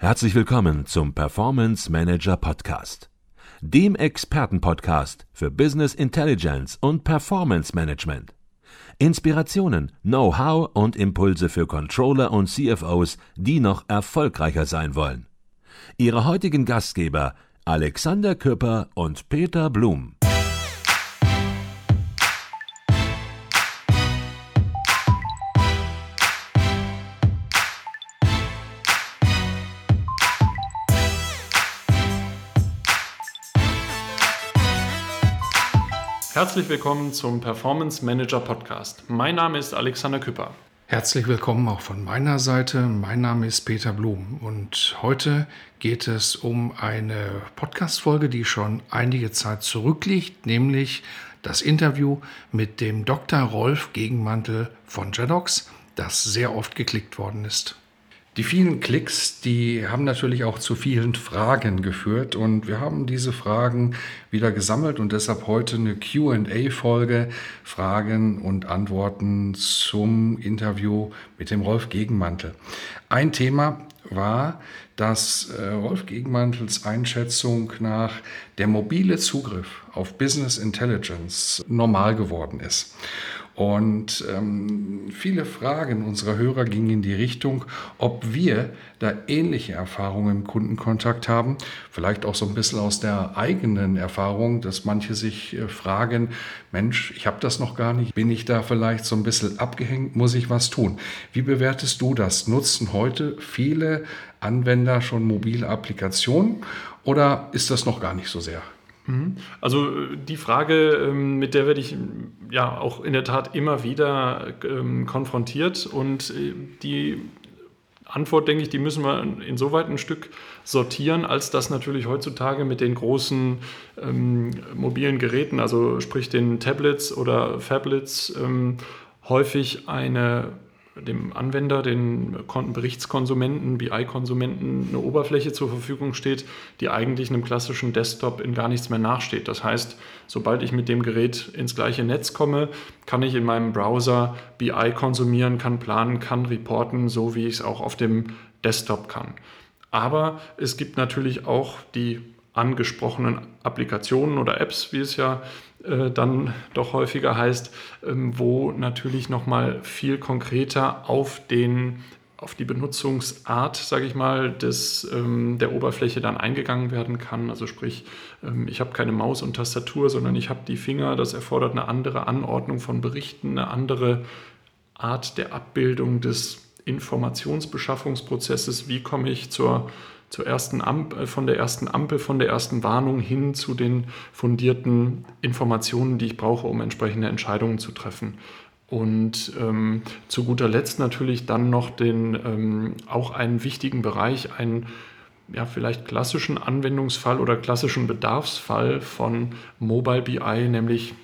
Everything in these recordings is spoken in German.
Herzlich willkommen zum Performance Manager Podcast, dem Expertenpodcast für Business Intelligence und Performance Management. Inspirationen, Know-how und Impulse für Controller und CFOs, die noch erfolgreicher sein wollen. Ihre heutigen Gastgeber Alexander Küpper und Peter Blum. Herzlich willkommen zum Performance Manager Podcast. Mein Name ist Alexander Küpper. Herzlich willkommen auch von meiner Seite. Mein Name ist Peter Blum und heute geht es um eine Podcast-Folge, die schon einige Zeit zurückliegt, nämlich das Interview mit dem Dr. Rolf Gegenmantel von Jedox, das sehr oft geklickt worden ist. Die vielen Klicks, die haben natürlich auch zu vielen Fragen geführt und wir haben diese Fragen wieder gesammelt und deshalb heute eine QA-Folge, Fragen und Antworten zum Interview mit dem Rolf Gegenmantel. Ein Thema war, dass äh, Rolf Gegenmantels Einschätzung nach der mobile Zugriff auf Business Intelligence normal geworden ist. Und ähm, viele Fragen unserer Hörer gingen in die Richtung, ob wir da ähnliche Erfahrungen im Kundenkontakt haben. Vielleicht auch so ein bisschen aus der eigenen Erfahrung, dass manche sich äh, fragen, Mensch, ich habe das noch gar nicht, bin ich da vielleicht so ein bisschen abgehängt, muss ich was tun? Wie bewertest du das? Nutzen heute viele Anwender schon mobile Applikationen oder ist das noch gar nicht so sehr? Mhm. Also die Frage, ähm, mit der werde ich ja auch in der Tat immer wieder ähm, konfrontiert und äh, die Antwort, denke ich, die müssen wir insoweit ein Stück sortieren, als dass natürlich heutzutage mit den großen ähm, mobilen Geräten, also sprich den Tablets oder Phablets, ähm, häufig eine dem Anwender, den Berichtskonsumenten, BI-Konsumenten eine Oberfläche zur Verfügung steht, die eigentlich einem klassischen Desktop in gar nichts mehr nachsteht. Das heißt, sobald ich mit dem Gerät ins gleiche Netz komme, kann ich in meinem Browser BI konsumieren, kann planen, kann reporten, so wie ich es auch auf dem Desktop kann. Aber es gibt natürlich auch die angesprochenen Applikationen oder Apps, wie es ja äh, dann doch häufiger heißt, ähm, wo natürlich nochmal viel konkreter auf den auf die Benutzungsart, sage ich mal, des, ähm, der Oberfläche dann eingegangen werden kann. Also sprich, ähm, ich habe keine Maus und Tastatur, sondern ich habe die Finger. Das erfordert eine andere Anordnung von Berichten, eine andere Art der Abbildung des Informationsbeschaffungsprozesses. Wie komme ich zur zur ersten Ampel, äh, von der ersten Ampel, von der ersten Warnung hin zu den fundierten Informationen, die ich brauche, um entsprechende Entscheidungen zu treffen. Und ähm, zu guter Letzt natürlich dann noch den ähm, auch einen wichtigen Bereich, einen ja, vielleicht klassischen Anwendungsfall oder klassischen Bedarfsfall von Mobile BI, nämlich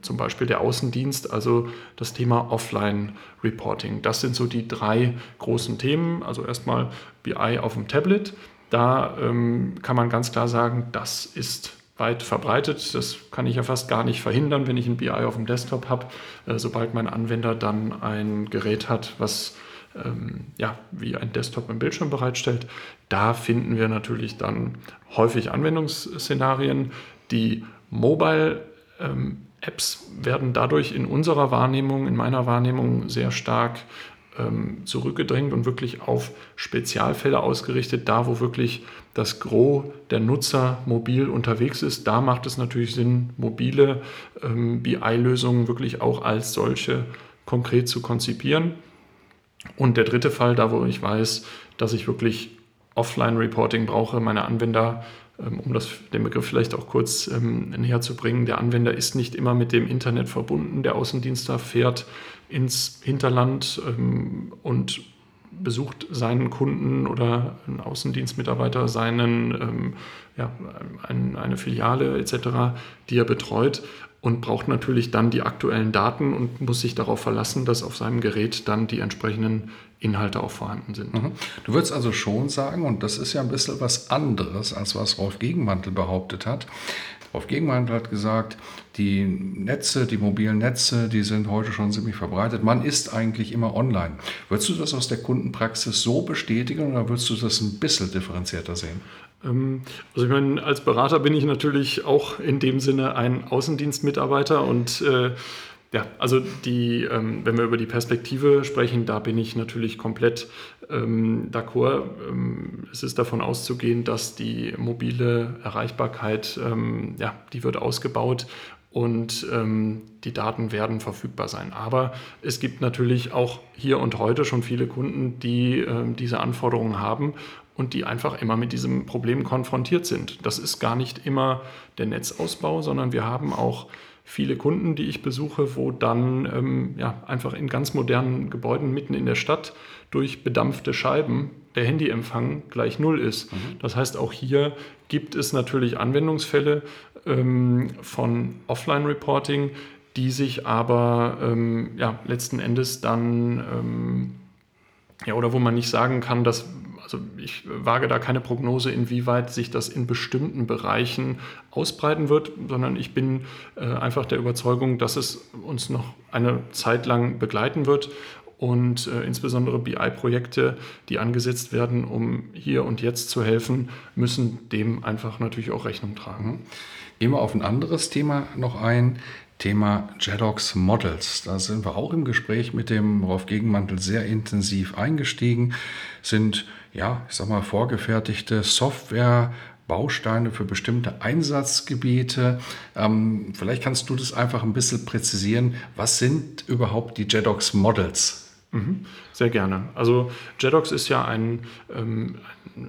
zum Beispiel der Außendienst, also das Thema Offline-Reporting. Das sind so die drei großen Themen. Also erstmal BI auf dem Tablet. Da ähm, kann man ganz klar sagen, das ist weit verbreitet. Das kann ich ja fast gar nicht verhindern, wenn ich ein BI auf dem Desktop habe. Äh, sobald mein Anwender dann ein Gerät hat, was ähm, ja, wie ein Desktop im Bildschirm bereitstellt, da finden wir natürlich dann häufig Anwendungsszenarien, die mobile ähm, Apps werden dadurch in unserer Wahrnehmung, in meiner Wahrnehmung sehr stark ähm, zurückgedrängt und wirklich auf Spezialfälle ausgerichtet, da wo wirklich das Gros der Nutzer mobil unterwegs ist. Da macht es natürlich Sinn, mobile ähm, BI-Lösungen wirklich auch als solche konkret zu konzipieren. Und der dritte Fall, da wo ich weiß, dass ich wirklich Offline-Reporting brauche, meine Anwender um das, den Begriff vielleicht auch kurz ähm, näher zu bringen, der Anwender ist nicht immer mit dem Internet verbunden. Der Außendienstler fährt ins Hinterland ähm, und besucht seinen Kunden oder ein Außendienstmitarbeiter seinen, ähm, ja, ein, eine Filiale etc., die er betreut und braucht natürlich dann die aktuellen Daten und muss sich darauf verlassen, dass auf seinem Gerät dann die entsprechenden Inhalte auch vorhanden sind. Mhm. Du würdest also schon sagen, und das ist ja ein bisschen was anderes, als was Rolf Gegenmantel behauptet hat, Rolf Gegenmann hat gesagt, die Netze, die mobilen Netze, die sind heute schon ziemlich verbreitet. Man ist eigentlich immer online. Würdest du das aus der Kundenpraxis so bestätigen oder würdest du das ein bisschen differenzierter sehen? Ähm, also ich meine, als Berater bin ich natürlich auch in dem Sinne ein Außendienstmitarbeiter und äh, ja, also die, ähm, wenn wir über die Perspektive sprechen, da bin ich natürlich komplett ähm, d'accord. Ähm, es ist davon auszugehen, dass die mobile Erreichbarkeit, ähm, ja, die wird ausgebaut und ähm, die Daten werden verfügbar sein. Aber es gibt natürlich auch hier und heute schon viele Kunden, die ähm, diese Anforderungen haben und die einfach immer mit diesem Problem konfrontiert sind. Das ist gar nicht immer der Netzausbau, sondern wir haben auch viele Kunden, die ich besuche, wo dann ähm, ja, einfach in ganz modernen Gebäuden mitten in der Stadt durch bedampfte Scheiben der Handyempfang gleich null ist. Mhm. Das heißt, auch hier gibt es natürlich Anwendungsfälle ähm, von Offline-Reporting, die sich aber ähm, ja, letzten Endes dann ähm, ja, oder wo man nicht sagen kann, dass also ich wage da keine Prognose, inwieweit sich das in bestimmten Bereichen ausbreiten wird, sondern ich bin äh, einfach der Überzeugung, dass es uns noch eine Zeit lang begleiten wird und äh, insbesondere BI-Projekte, die angesetzt werden, um hier und jetzt zu helfen, müssen dem einfach natürlich auch Rechnung tragen. Gehen wir auf ein anderes Thema noch ein. Thema JEDOX Models. Da sind wir auch im Gespräch mit dem Rolf Gegenmantel sehr intensiv eingestiegen, sind, ja, ich sag mal, vorgefertigte Software, Bausteine für bestimmte Einsatzgebiete. Ähm, vielleicht kannst du das einfach ein bisschen präzisieren. Was sind überhaupt die JEDOX Models? Mhm, sehr gerne. Also JEDOX ist ja ein, ähm,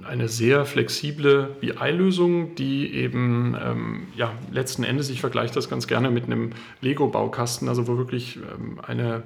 eine sehr flexible BI-Lösung, die eben ähm, ja, letzten Endes, ich vergleiche das ganz gerne mit einem Lego-Baukasten, also wo wirklich ähm, eine,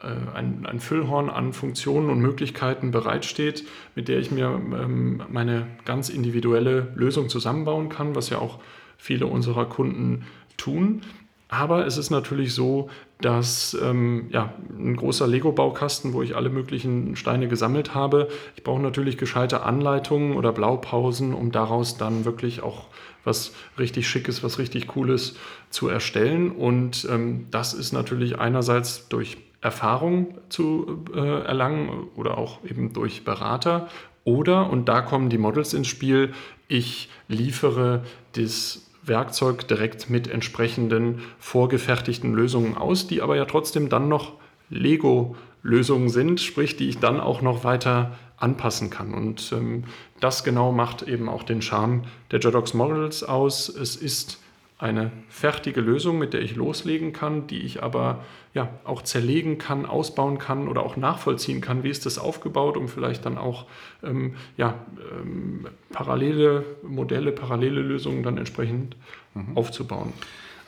äh, ein, ein, Füllhorn an Funktionen und Möglichkeiten bereitsteht, mit der ich mir ähm, meine ganz individuelle Lösung zusammenbauen kann, was ja auch viele unserer Kunden tun. Aber es ist natürlich so, dass ähm, ja, ein großer Lego-Baukasten, wo ich alle möglichen Steine gesammelt habe, ich brauche natürlich gescheite Anleitungen oder Blaupausen, um daraus dann wirklich auch was richtig Schickes, was richtig Cooles zu erstellen. Und ähm, das ist natürlich einerseits durch Erfahrung zu äh, erlangen oder auch eben durch Berater. Oder, und da kommen die Models ins Spiel, ich liefere das Werkzeug direkt mit entsprechenden vorgefertigten Lösungen aus, die aber ja trotzdem dann noch Lego-Lösungen sind, sprich, die ich dann auch noch weiter anpassen kann. Und ähm, das genau macht eben auch den Charme der JEDOX Models aus. Es ist eine fertige Lösung, mit der ich loslegen kann, die ich aber ja auch zerlegen kann, ausbauen kann oder auch nachvollziehen kann, wie ist das aufgebaut, um vielleicht dann auch ähm, ja, ähm, parallele Modelle, parallele Lösungen dann entsprechend mhm. aufzubauen.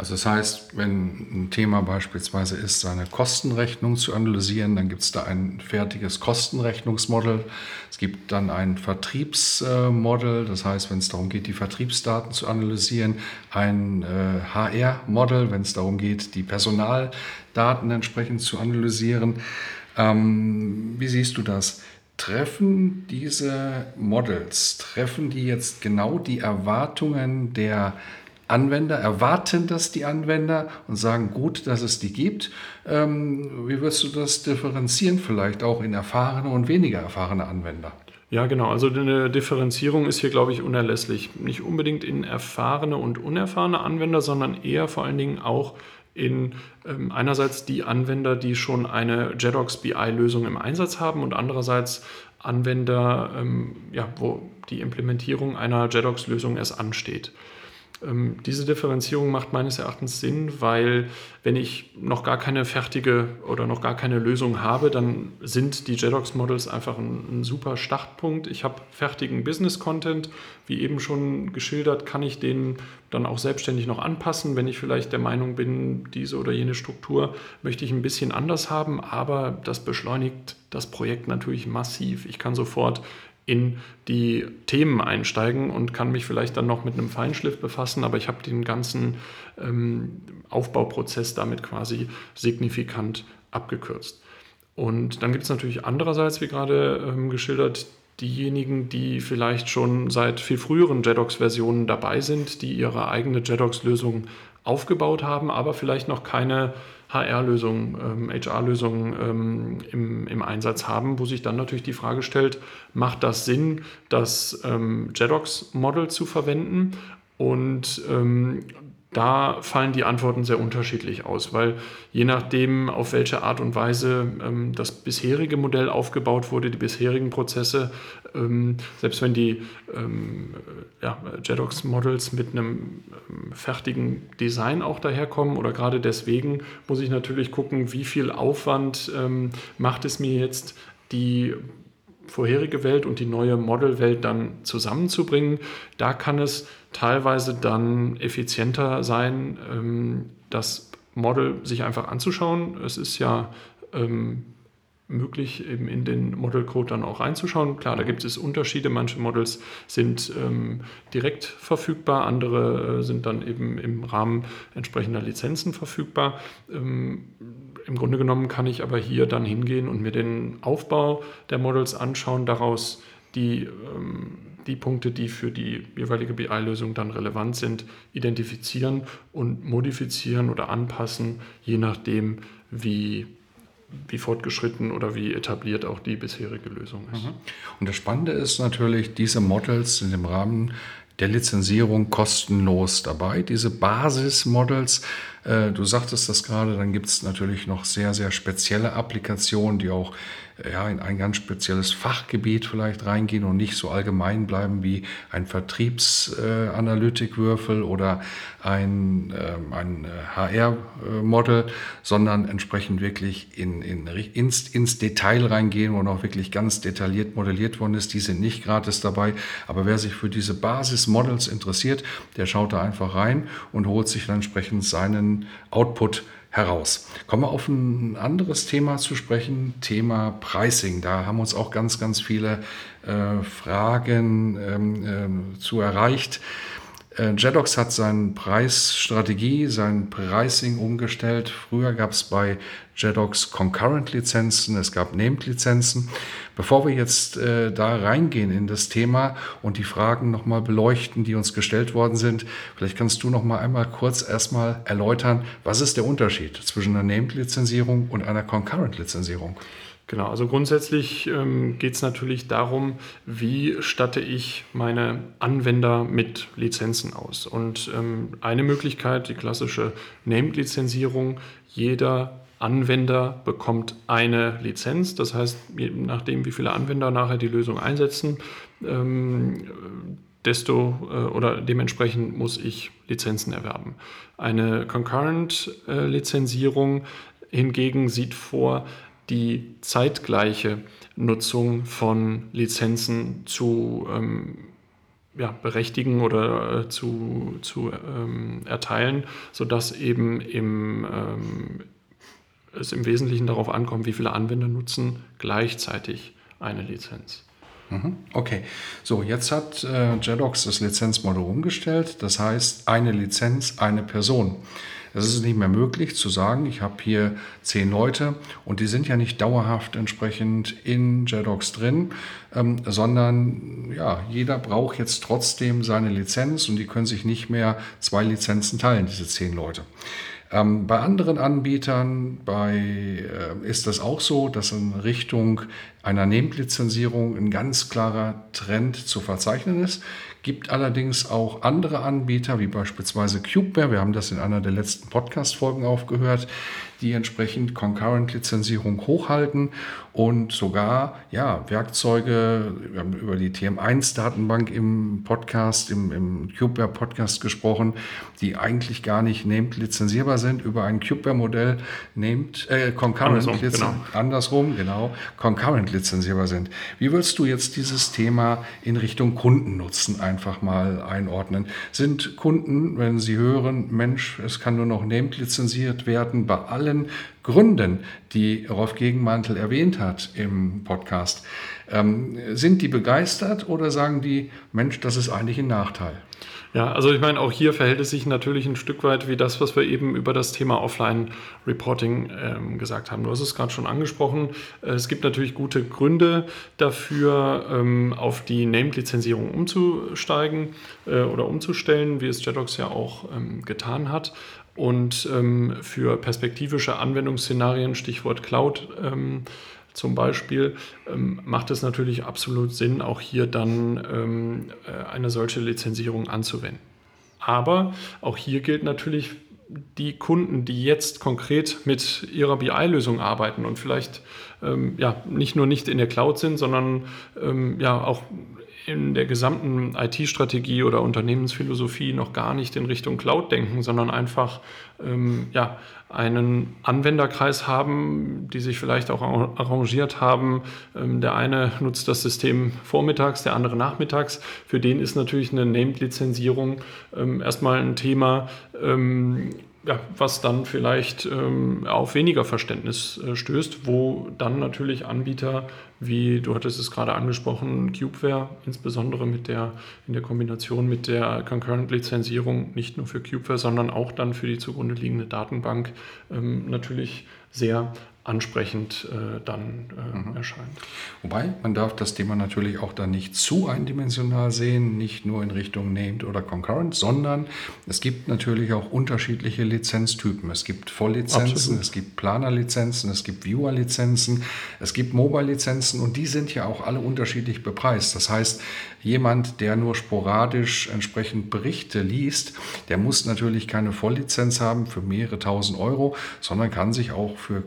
Also das heißt, wenn ein Thema beispielsweise ist, seine Kostenrechnung zu analysieren, dann gibt es da ein fertiges Kostenrechnungsmodell. Es gibt dann ein Vertriebsmodell, das heißt, wenn es darum geht, die Vertriebsdaten zu analysieren, ein HR-Modell, äh, wenn es darum geht, die Personaldaten entsprechend zu analysieren. Ähm, wie siehst du das? Treffen diese Models, treffen die jetzt genau die Erwartungen der Anwender, erwarten das die Anwender und sagen, gut, dass es die gibt. Ähm, wie wirst du das differenzieren, vielleicht auch in erfahrene und weniger erfahrene Anwender? Ja, genau. Also eine Differenzierung ist hier, glaube ich, unerlässlich. Nicht unbedingt in erfahrene und unerfahrene Anwender, sondern eher vor allen Dingen auch in ähm, einerseits die Anwender, die schon eine JEDOX BI-Lösung im Einsatz haben und andererseits Anwender, ähm, ja, wo die Implementierung einer JEDOX-Lösung erst ansteht. Ähm, diese Differenzierung macht meines Erachtens Sinn, weil wenn ich noch gar keine fertige oder noch gar keine Lösung habe, dann sind die JEDOX Models einfach ein, ein super Startpunkt. Ich habe fertigen Business Content, wie eben schon geschildert, kann ich den dann auch selbstständig noch anpassen, wenn ich vielleicht der Meinung bin, diese oder jene Struktur möchte ich ein bisschen anders haben, aber das beschleunigt das Projekt natürlich massiv. Ich kann sofort in die Themen einsteigen und kann mich vielleicht dann noch mit einem Feinschliff befassen, aber ich habe den ganzen ähm, Aufbauprozess damit quasi signifikant abgekürzt. Und dann gibt es natürlich andererseits, wie gerade ähm, geschildert, diejenigen, die vielleicht schon seit viel früheren JEDOX-Versionen dabei sind, die ihre eigene JEDOX-Lösung aufgebaut haben, aber vielleicht noch keine HR-Lösung, ähm, HR-Lösung ähm, im, im, Einsatz haben, wo sich dann natürlich die Frage stellt, macht das Sinn, das ähm, JEDOX-Model zu verwenden? Und ähm, da fallen die Antworten sehr unterschiedlich aus, weil je nachdem, auf welche Art und Weise ähm, das bisherige Modell aufgebaut wurde, die bisherigen Prozesse, ähm, selbst wenn die ähm, ja, JEDOX-Models mit einem ähm, fertigen Design auch daherkommen oder gerade deswegen muss ich natürlich gucken, wie viel Aufwand ähm, macht es mir jetzt, die vorherige Welt und die neue Modelwelt dann zusammenzubringen. Da kann es teilweise dann effizienter sein, ähm, das Model sich einfach anzuschauen. Es ist ja ähm, möglich, eben in den Modelcode dann auch reinzuschauen. Klar, da gibt es Unterschiede. Manche Models sind ähm, direkt verfügbar, andere äh, sind dann eben im Rahmen entsprechender Lizenzen verfügbar. Ähm, Im Grunde genommen kann ich aber hier dann hingehen und mir den Aufbau der Models anschauen, daraus die, ähm, die Punkte, die für die jeweilige BI-Lösung dann relevant sind, identifizieren und modifizieren oder anpassen, je nachdem, wie wie fortgeschritten oder wie etabliert auch die bisherige Lösung ist. Mhm. Und das Spannende ist natürlich, diese Models sind im Rahmen der Lizenzierung kostenlos dabei. Diese Basis-Models, du sagtest das gerade, dann gibt es natürlich noch sehr, sehr spezielle Applikationen, die auch ja, in ein ganz spezielles Fachgebiet vielleicht reingehen und nicht so allgemein bleiben wie ein Vertriebsanalytikwürfel äh, oder ein, äh, ein HR-Model, sondern entsprechend wirklich in, in, ins, ins Detail reingehen und auch wirklich ganz detailliert modelliert worden ist. Die sind nicht gratis dabei, aber wer sich für diese Basis-Models interessiert, der schaut da einfach rein und holt sich dann entsprechend seinen Output heraus. Kommen wir auf ein anderes Thema zu sprechen, Thema Pricing. Da haben uns auch ganz, ganz viele äh, Fragen ähm, äh, zu erreicht. Äh, Jedox hat seine Preisstrategie, sein Pricing umgestellt. Früher gab es bei Jedox Concurrent-Lizenzen, es gab Named-Lizenzen. Bevor wir jetzt äh, da reingehen in das Thema und die Fragen nochmal beleuchten, die uns gestellt worden sind, vielleicht kannst du noch mal einmal kurz erstmal erläutern, was ist der Unterschied zwischen einer Named-Lizenzierung und einer Concurrent-Lizenzierung? Genau, also grundsätzlich ähm, geht es natürlich darum, wie statte ich meine Anwender mit Lizenzen aus. Und ähm, eine Möglichkeit, die klassische Named-Lizenzierung, jeder Anwender bekommt eine Lizenz. Das heißt, je nachdem, wie viele Anwender nachher die Lösung einsetzen, ähm, desto äh, oder dementsprechend muss ich Lizenzen erwerben. Eine Concurrent-Lizenzierung äh, hingegen sieht vor, die zeitgleiche Nutzung von Lizenzen zu ähm, ja, berechtigen oder äh, zu, zu ähm, erteilen, sodass eben im, ähm, es im Wesentlichen darauf ankommt, wie viele Anwender nutzen gleichzeitig eine Lizenz. Mhm, okay, so jetzt hat äh, JEDOX das Lizenzmodell umgestellt. Das heißt, eine Lizenz, eine Person. Es ist nicht mehr möglich zu sagen, ich habe hier zehn Leute und die sind ja nicht dauerhaft entsprechend in JEDOX drin, ähm, sondern ja, jeder braucht jetzt trotzdem seine Lizenz und die können sich nicht mehr zwei Lizenzen teilen, diese zehn Leute. Ähm, bei anderen Anbietern bei, äh, ist das auch so, dass in Richtung einer Nehmlizenzierung ein ganz klarer Trend zu verzeichnen ist. Gibt allerdings auch andere Anbieter, wie beispielsweise CubeWare, wir haben das in einer der letzten Podcast-Folgen aufgehört, die entsprechend Concurrent-Lizenzierung hochhalten und sogar ja, Werkzeuge, wir haben über die TM1-Datenbank im Podcast, im, im CubeWare-Podcast gesprochen, die eigentlich gar nicht named lizenzierbar sind, über ein CubeWare-Modell named, äh, Concurrent andersrum, genau. andersrum, genau, Concurrent lizenzierbar sind. Wie würdest du jetzt dieses Thema in Richtung Kundennutzen einfach mal einordnen? Sind Kunden, wenn sie hören, Mensch, es kann nur noch named lizenziert werden bei allen Gründen, die Rolf Gegenmantel erwähnt hat im Podcast. Ähm, sind die begeistert oder sagen die, Mensch, das ist eigentlich ein Nachteil? Ja, also ich meine, auch hier verhält es sich natürlich ein Stück weit wie das, was wir eben über das Thema Offline-Reporting ähm, gesagt haben. Du hast es gerade schon angesprochen. Äh, es gibt natürlich gute Gründe dafür, ähm, auf die Named-Lizenzierung umzusteigen äh, oder umzustellen, wie es Jedox ja auch ähm, getan hat. Und ähm, für perspektivische Anwendungsszenarien, Stichwort Cloud, ähm, zum Beispiel, ähm, macht es natürlich absolut Sinn, auch hier dann ähm, äh, eine solche Lizenzierung anzuwenden. Aber auch hier gilt natürlich, die Kunden, die jetzt konkret mit ihrer BI-Lösung arbeiten und vielleicht ähm, ja, nicht nur nicht in der Cloud sind, sondern ähm, ja auch in der gesamten IT-Strategie oder Unternehmensphilosophie noch gar nicht in Richtung Cloud denken, sondern einfach ähm, ja, einen Anwenderkreis haben, die sich vielleicht auch arrangiert haben. Ähm, der eine nutzt das System vormittags, der andere nachmittags. Für den ist natürlich eine Named-Lizenzierung ähm, erstmal ein Thema. Ja, was dann vielleicht ähm, auf weniger Verständnis äh, stößt, wo dann natürlich Anbieter wie du hattest es gerade angesprochen, Cubeware, insbesondere mit der, in der Kombination mit der Concurrent-Lizenzierung, nicht nur für Cubeware, sondern auch dann für die zugrunde liegende Datenbank, ähm, natürlich sehr ansprechend äh, dann äh, mhm. erscheint. Wobei, man darf das Thema natürlich auch dann nicht zu eindimensional sehen, nicht nur in Richtung Named oder Concurrent, sondern es gibt natürlich auch unterschiedliche Lizenztypen. Es gibt Volllizenzen, Absolut. es gibt Planerlizenzen, es gibt Viewer-Lizenzen, es gibt Mobile-Lizenzen und die sind ja auch alle unterschiedlich bepreist. Das heißt, jemand, der nur sporadisch entsprechend Berichte liest, der muss natürlich keine Volllizenz haben für mehrere tausend Euro, sondern kann sich auch für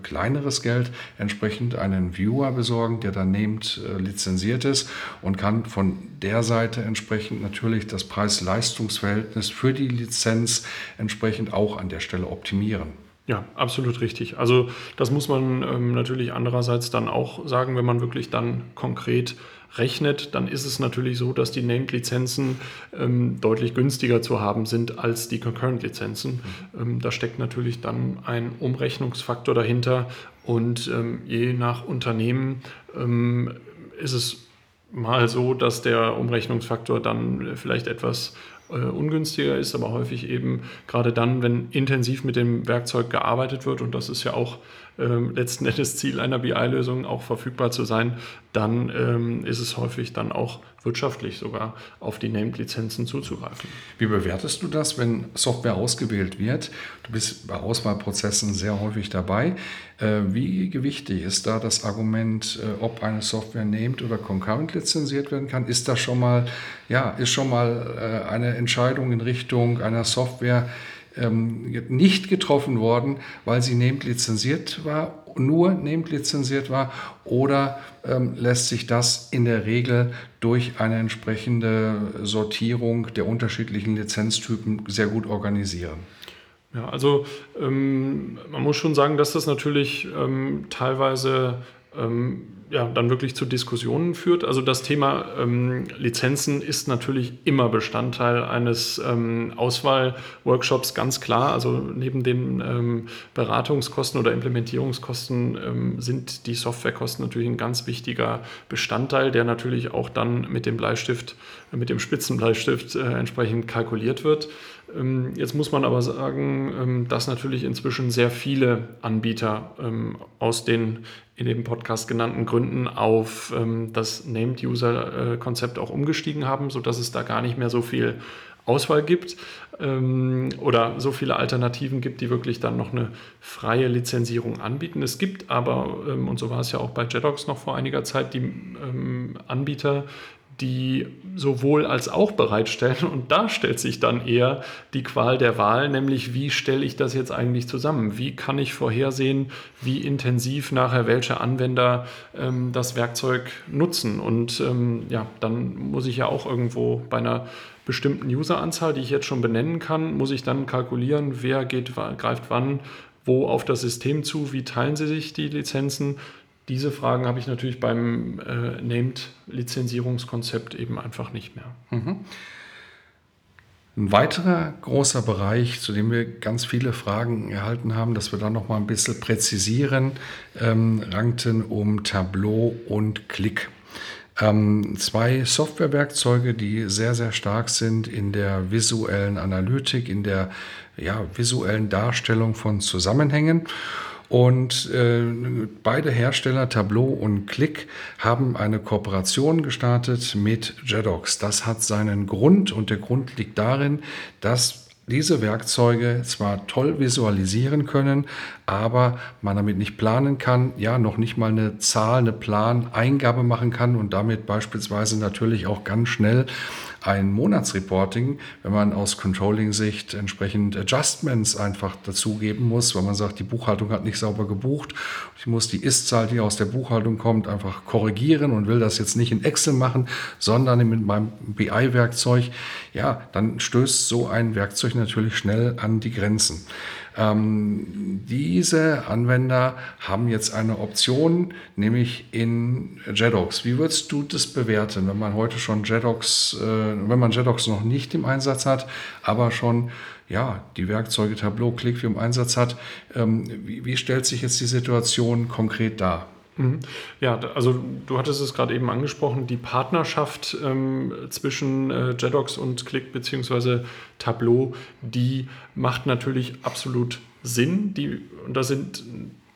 kleineres Geld entsprechend einen Viewer besorgen, der dann nehmend äh, lizenziert ist und kann von der Seite entsprechend natürlich das Preis-Leistungs-Verhältnis für die Lizenz entsprechend auch an der Stelle optimieren. Ja, absolut richtig. Also das muss man ähm, natürlich andererseits dann auch sagen, wenn man wirklich dann konkret rechnet, dann ist es natürlich so, dass die Named-Lizenzen ähm, deutlich günstiger zu haben sind als die Concurrent-Lizenzen. Mhm. Ähm, da steckt natürlich dann ein Umrechnungsfaktor dahinter und ähm, je nach Unternehmen ähm, ist es mal so, dass der Umrechnungsfaktor dann vielleicht etwas äh, ungünstiger ist, aber häufig eben gerade dann, wenn intensiv mit dem Werkzeug gearbeitet wird, und das ist ja auch ähm, letzten Endes Ziel einer BI-Lösung, auch verfügbar zu sein, dann ähm, ist es häufig dann auch wirtschaftlich sogar auf die Named-Lizenzen zuzugreifen. Wie bewertest du das, wenn Software ausgewählt wird? Du bist bei Auswahlprozessen sehr häufig dabei. Äh, wie gewichtig ist da das Argument, äh, ob eine Software named oder concurrent lizenziert werden kann? Ist das schon mal, ja, ist schon mal äh, eine Entscheidung in Richtung einer Software, ähm, nicht getroffen worden, weil sie nehmend lizenziert war, nur nehmend lizenziert war, oder ähm, lässt sich das in der Regel durch eine entsprechende Sortierung der unterschiedlichen Lizenztypen sehr gut organisieren? Ja, also ähm, man muss schon sagen, dass das natürlich ähm, teilweise ähm, ja, dann wirklich zu Diskussionen führt. Also das Thema ähm, Lizenzen ist natürlich immer Bestandteil eines ähm, Auswahlworkshops, ganz klar. Also neben den ähm, Beratungskosten oder Implementierungskosten sind die Softwarekosten natürlich ein ganz wichtiger Bestandteil, der natürlich auch dann mit dem Bleistift, mit dem Spitzenbleistift äh, entsprechend kalkuliert wird. Ähm, jetzt muss man aber sagen, ähm, dass natürlich inzwischen sehr viele Anbieter ähm, aus den in dem Podcast genannten Gründen auf das Named-User-Konzept auch umgestiegen haben, sodass es da gar nicht mehr so viel Auswahl gibt oder so viele Alternativen gibt, die wirklich dann noch eine freie Lizenzierung anbieten. Es gibt aber, und so war es ja auch bei Jedox noch vor einiger Zeit, die Anbieter, die sowohl als auch bereitstellen. Und da stellt sich dann eher die Qual der Wahl, nämlich wie stelle ich das jetzt eigentlich zusammen? Wie kann ich vorhersehen, wie intensiv nachher welche Anwender ähm, das Werkzeug nutzen? Und ähm, ja, dann muss ich ja auch irgendwo bei einer bestimmten Useranzahl, die ich jetzt schon benennen kann, muss ich dann kalkulieren, wer geht, greift wann wo auf das System zu, wie teilen sie sich die Lizenzen, diese Fragen habe ich natürlich beim äh, Named-Lizenzierungskonzept eben einfach nicht mehr. Mhm. Ein weiterer großer Bereich, zu dem wir ganz viele Fragen erhalten haben, dass wir da noch mal ein bisschen präzisieren, ähm, rankten um Tableau und Click. Ähm, zwei Softwarewerkzeuge, die sehr, sehr stark sind in der visuellen Analytik, in der ja, visuellen Darstellung von Zusammenhängen. Und äh, beide Hersteller, Tableau und Click, haben eine Kooperation gestartet mit Jedox. Das hat seinen Grund und der Grund liegt darin, dass diese Werkzeuge zwar toll visualisieren können, aber man damit nicht planen kann, ja, noch nicht mal eine Zahl, eine Plan-Eingabe machen kann und damit beispielsweise natürlich auch ganz schnell ein Monatsreporting, wenn man aus Controlling-Sicht entsprechend Adjustments einfach dazugeben muss, weil man sagt, die Buchhaltung hat nicht sauber gebucht. Ich muss die Ist-Zahl, die aus der Buchhaltung kommt, einfach korrigieren und will das jetzt nicht in Excel machen, sondern mit meinem BI-Werkzeug. Ja, dann stößt so ein Werkzeug natürlich schnell an die Grenzen. Ähm, diese Anwender haben jetzt eine Option, nämlich in JEDOX. Wie würdest du das bewerten, wenn man heute schon JEDOX, äh, wenn man JEDOX noch nicht im Einsatz hat, aber schon ja, die Werkzeuge Tableau, ClickView im Einsatz hat? Ähm, wie, wie stellt sich jetzt die Situation konkret dar? Mhm. Ja, also du hattest es gerade eben angesprochen, die Partnerschaft ähm, zwischen äh, Jedox und Click bzw. Tableau, die macht natürlich absolut Sinn. Die, und da sind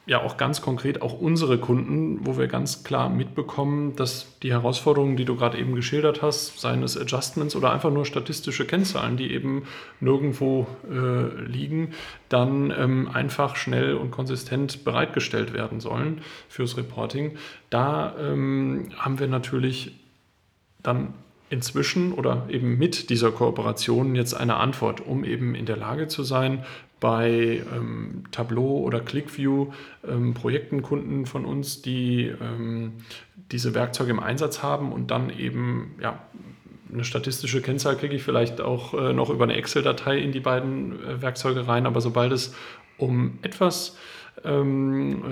ja auch ganz konkret auch unsere Kunden, wo wir ganz klar mitbekommen, dass die Herausforderungen, die du gerade eben geschildert hast, seien es Adjustments oder einfach nur statistische Kennzahlen, die eben nirgendwo äh, liegen, dann ähm, einfach schnell und konsistent bereitgestellt werden sollen fürs Reporting. Da ähm, haben wir natürlich dann inzwischen oder eben mit dieser Kooperation jetzt eine Antwort, um eben in der Lage zu sein, bei ähm, Tableau oder ClickView ähm, Projekten, von uns, die ähm, diese Werkzeuge im Einsatz haben und dann eben ja, eine statistische Kennzahl kriege ich vielleicht auch äh, noch über eine Excel-Datei in die beiden äh, Werkzeuge rein, aber sobald es um etwas ähm,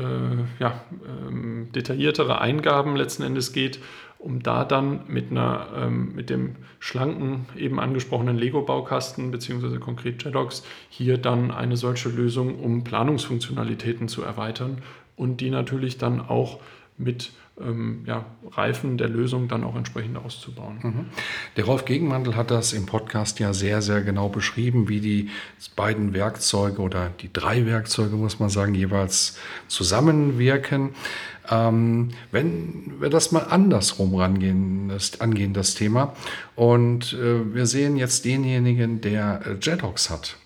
äh, ja, ähm, detailliertere Eingaben letzten Endes geht, um da dann mit, einer, ähm, mit dem schlanken, eben angesprochenen Lego-Baukasten bzw. konkret JEDOX hier dann eine solche Lösung, um Planungsfunktionalitäten zu erweitern und die natürlich dann auch mit ähm, ja, Reifen der Lösung dann auch entsprechend auszubauen. Mhm. Der Rolf Gegenmantel hat das im Podcast ja sehr, sehr genau beschrieben, wie die beiden Werkzeuge oder die drei Werkzeuge, muss man sagen, jeweils zusammenwirken. Ähm, wenn wir das mal andersrum rangehen, das, angehen, das Thema, und äh, wir sehen jetzt denjenigen, der äh, Jetox hat,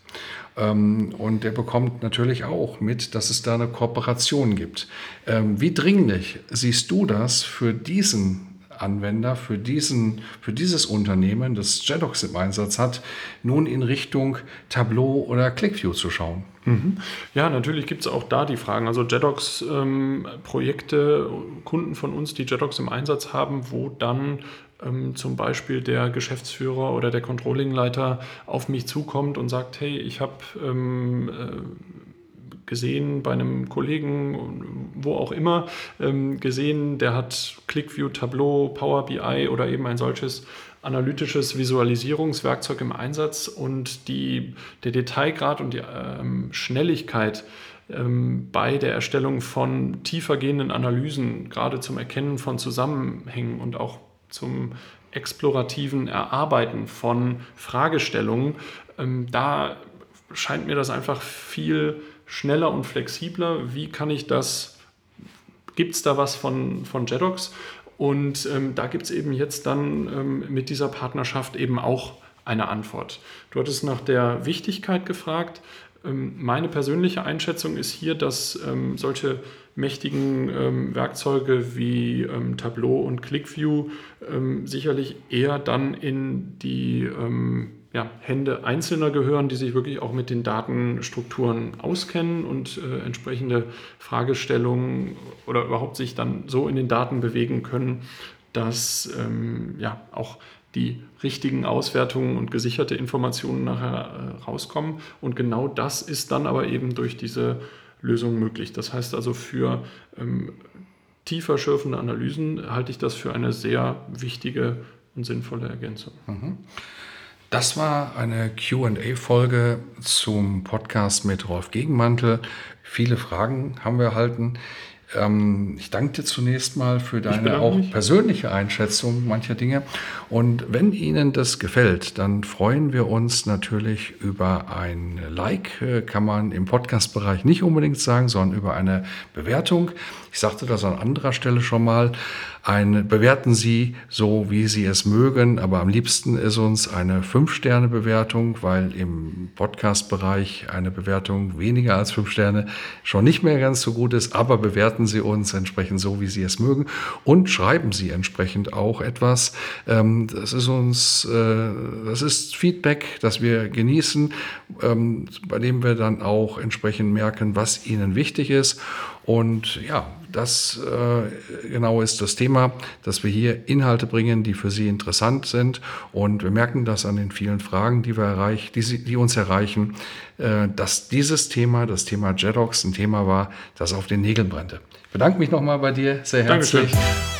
und der bekommt natürlich auch mit, dass es da eine Kooperation gibt. Ähm, wie dringlich siehst du das für diesen Anwender, für, diesen, für dieses Unternehmen, das Jedox im Einsatz hat, nun in Richtung Tableau oder ClickView zu schauen? Mhm. Ja, natürlich gibt es auch da die Fragen. Also JEDOX-Projekte, ähm, Kunden von uns, die JEDOX im Einsatz haben, wo dann ähm, zum Beispiel der Geschäftsführer oder der Controllingleiter auf mich zukommt und sagt, hey, ich habe ähm, äh, gesehen bei einem Kollegen, wo auch immer, ähm, gesehen, der hat ClickView, Tableau, Power BI oder eben ein solches analytisches Visualisierungswerkzeug im Einsatz und die, der Detailgrad und die ähm, Schnelligkeit ähm, bei der Erstellung von tiefergehenden Analysen, gerade zum Erkennen von Zusammenhängen und auch zum explorativen Erarbeiten von Fragestellungen, ähm, da scheint mir das einfach viel schneller und flexibler. Wie kann ich das, gibt es da was von, von Jedox? Und ähm, da gibt es eben jetzt dann ähm, mit dieser Partnerschaft eben auch eine Antwort. Du hattest nach der Wichtigkeit gefragt. Ähm, meine persönliche Einschätzung ist hier, dass ähm, solche mächtigen ähm, Werkzeuge wie ähm, Tableau und ClickView ähm, sicherlich eher dann in die ähm, ja, Hände Einzelner gehören, die sich wirklich auch mit den Datenstrukturen auskennen und äh, entsprechende Fragestellungen oder überhaupt sich dann so in den Daten bewegen können, dass ähm, ja auch die richtigen Auswertungen und gesicherte Informationen nachher äh, rauskommen. Und genau das ist dann aber eben durch diese Lösung möglich. Das heißt also für ähm, tiefer schürfende Analysen halte ich das für eine sehr wichtige und sinnvolle Ergänzung. Mhm. Das war eine QA-Folge zum Podcast mit Rolf Gegenmantel. Viele Fragen haben wir erhalten. Ähm, ich danke dir zunächst mal für deine auch mich. persönliche Einschätzung mancher Dinge. Und wenn Ihnen das gefällt, dann freuen wir uns natürlich über ein Like, äh, kann man im Podcast-Bereich nicht unbedingt sagen, sondern über eine Bewertung. Ich sagte das an anderer Stelle schon mal. Ein, bewerten Sie so, wie Sie es mögen, aber am liebsten ist uns eine 5-Sterne-Bewertung, weil im Podcast-Bereich eine Bewertung weniger als 5 Sterne schon nicht mehr ganz so gut ist, aber bewerten Sie uns entsprechend so, wie Sie es mögen und schreiben Sie entsprechend auch etwas. Ähm, das ist uns, äh, das ist Feedback, das wir genießen, ähm, bei dem wir dann auch entsprechend merken, was Ihnen wichtig ist. Und ja, das äh, genau ist das Thema, dass wir hier Inhalte bringen, die für Sie interessant sind. Und wir merken das an den vielen Fragen, die wir erreichen, die, die uns erreichen, äh, dass dieses Thema, das Thema JEDOX, ein Thema war, das auf den Nägeln brannte. Ich bedanke mich nochmal bei dir sehr herzlich. Dankeschön.